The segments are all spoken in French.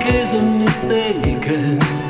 think is a mistaken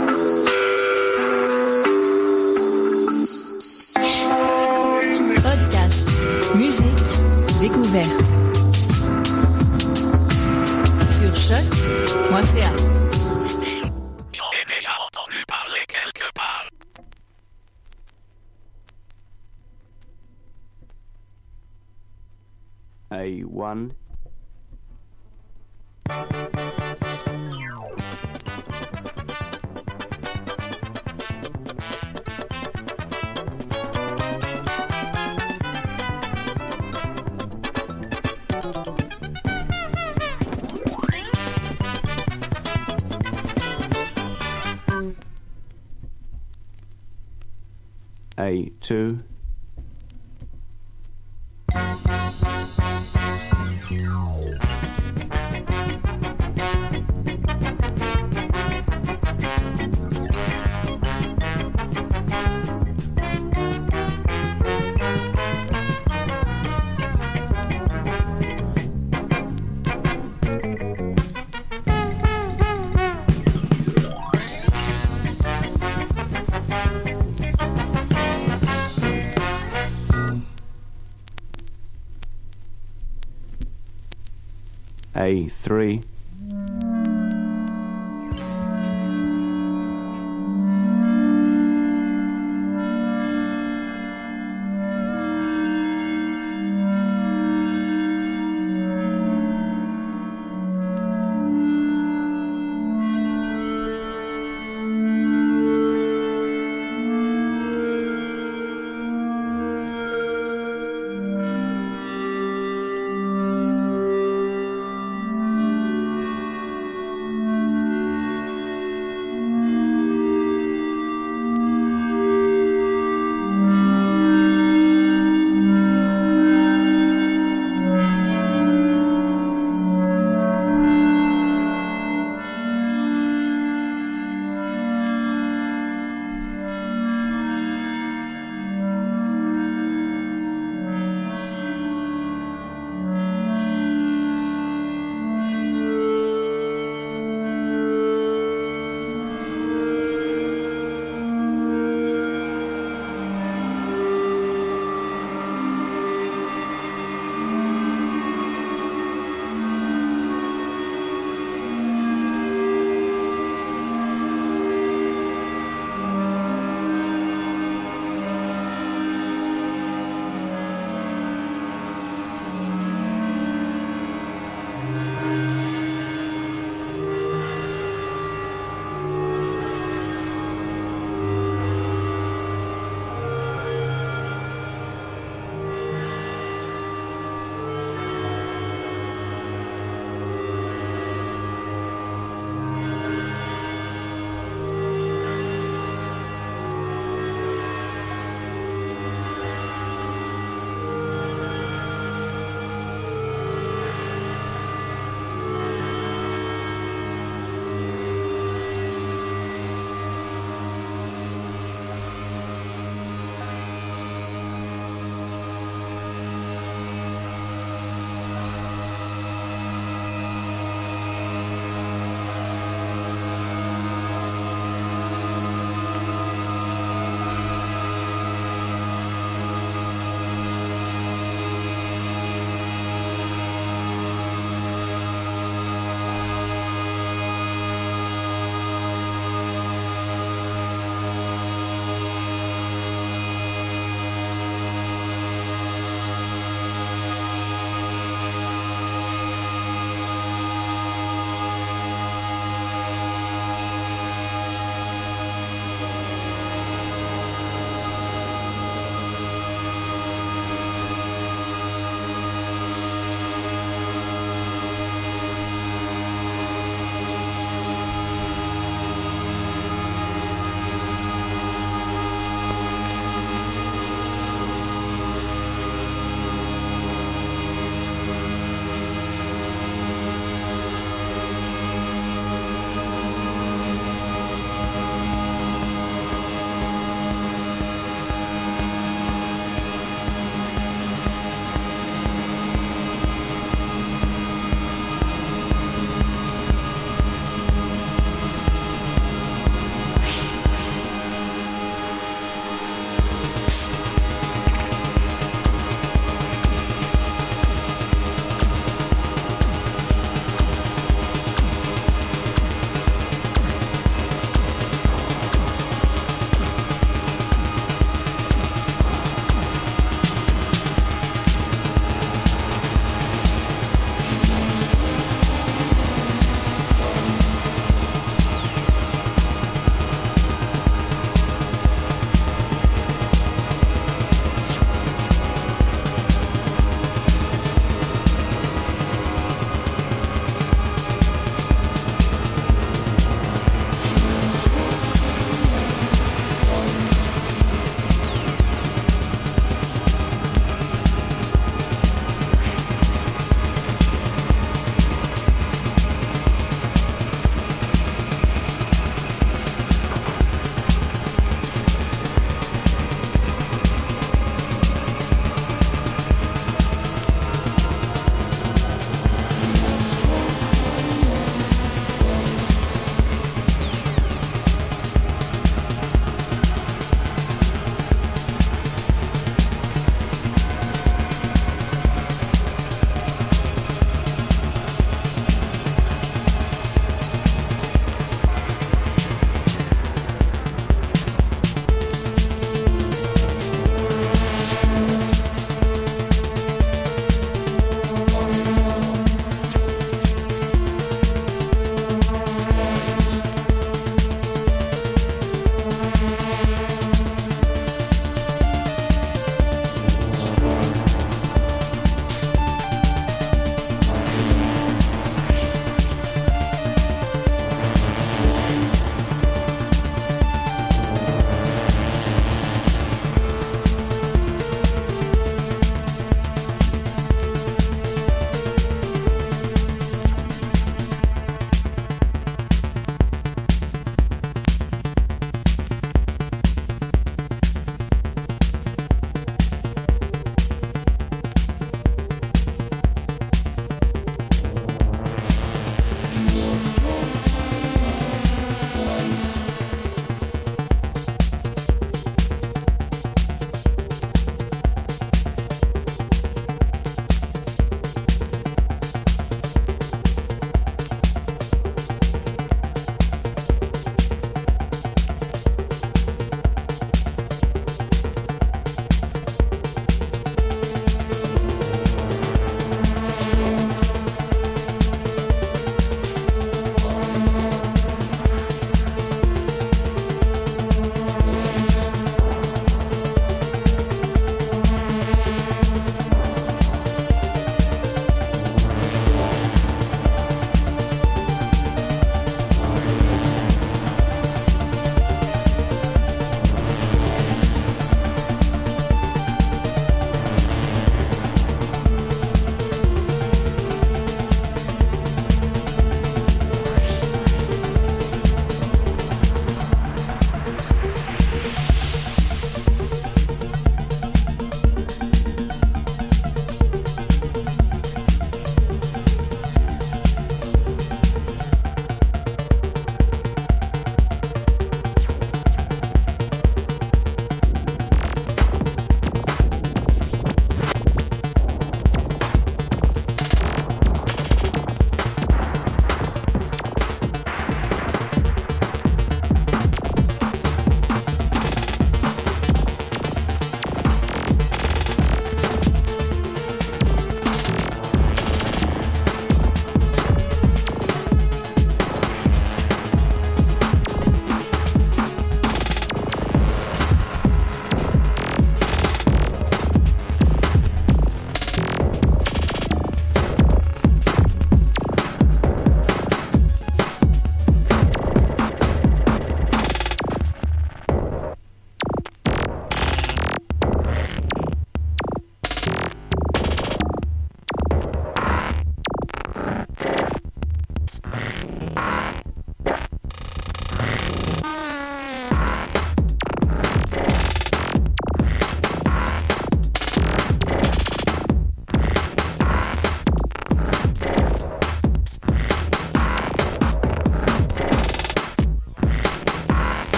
One. Three.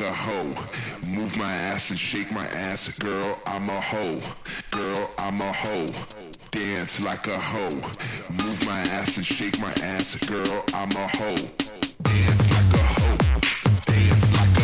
like a hoe. Move my ass and shake my ass, girl, I'm a hoe. Girl, I'm a hoe. Dance like a hoe. Move my ass and shake my ass, girl, I'm a hoe. Dance like a hoe. Dance like a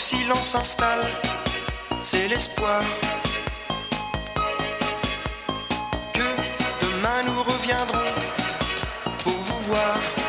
silence s'installe, c'est l'espoir que demain nous reviendrons pour vous voir.